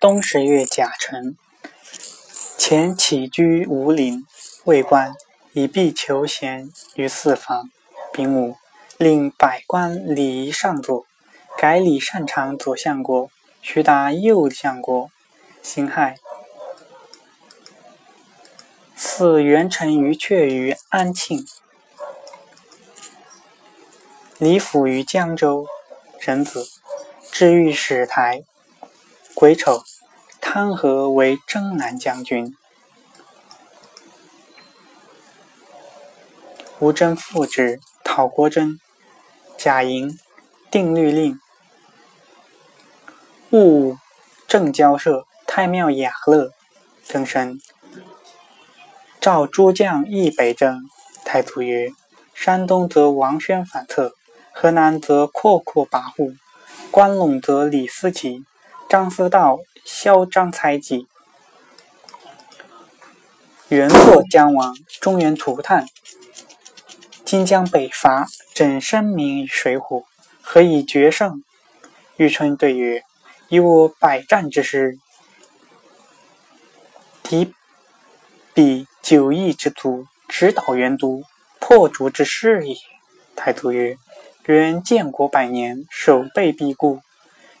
冬十月甲辰，前起居无陵，为官，以避求贤于四方。丙午，令百官礼仪上座，改礼擅长左相国，徐达右相国。辛亥，赐元臣于阙于安庆，李府于江州。壬子，至御史台。癸丑，汤和为征南将军。吴征复之，讨国珍。甲寅，定律令。戊午，正交涉，太庙雅乐。增申，召诸将议北征。太祖曰：山东则王宣反侧，河南则阔阔跋扈，关陇则李思齐。张思道嚣张猜忌，元朔将亡，中原涂炭。今将北伐，整生民于水火，何以决胜？玉春对曰：“以我百战之师，敌彼九亿之卒，直捣元都，破竹之势也。”太祖曰：“元建国百年，守备必固，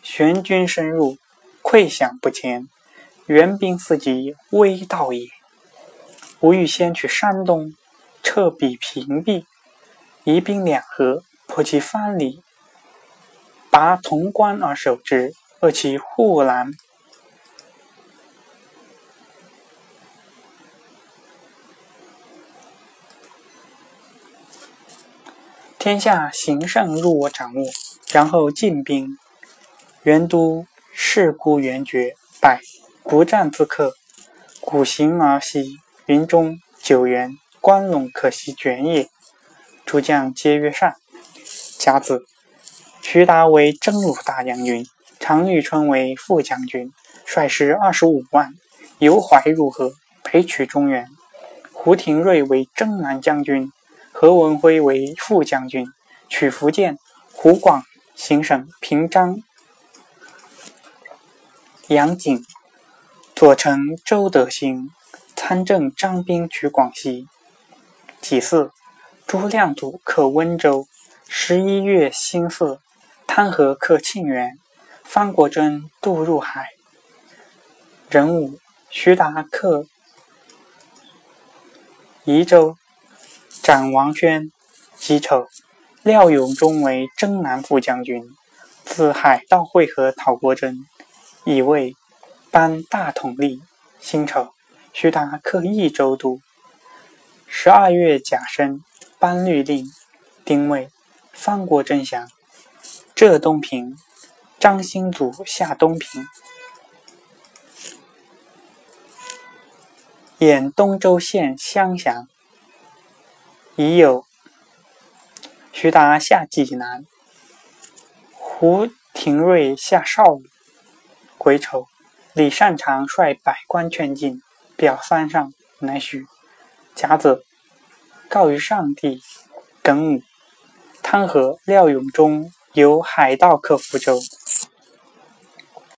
玄军深入。”溃响不前，援兵四级，危道也。吾欲先取山东，彻彼屏蔽，夷兵两河，破其藩篱，拔潼关而守之，扼其护栏。天下形胜入我掌握，然后进兵，元都。是孤元绝，败不战自克。古行而西，云中九原关陇可袭卷也。诸将皆曰善。甲子，徐达为征虏大将军，常遇春为副将军，率师二十五万，由淮入河，北取中原。胡廷瑞为征南将军，何文辉为副将军，取福建。胡广行省平章。杨景、左丞周德兴参政张兵取广西。己巳，朱亮祖克温州。十一月辛巳，汤和克庆元。方国珍渡入海。壬午，徐达克宜州。斩王宣。己丑，廖永忠为征南副将军，自海盗会合讨国珍。以为颁大统历，辛丑，徐达克益州都。十二月甲申，颁律令。丁未，方国珍降。浙东平，张兴祖下东平。演东州县襄降。已有徐达下济南。胡廷瑞下邵鲁。癸丑，李善长率百官劝进，表三上，乃许。甲子，告于上帝。庚午，汤和、廖永忠由海盗克福州。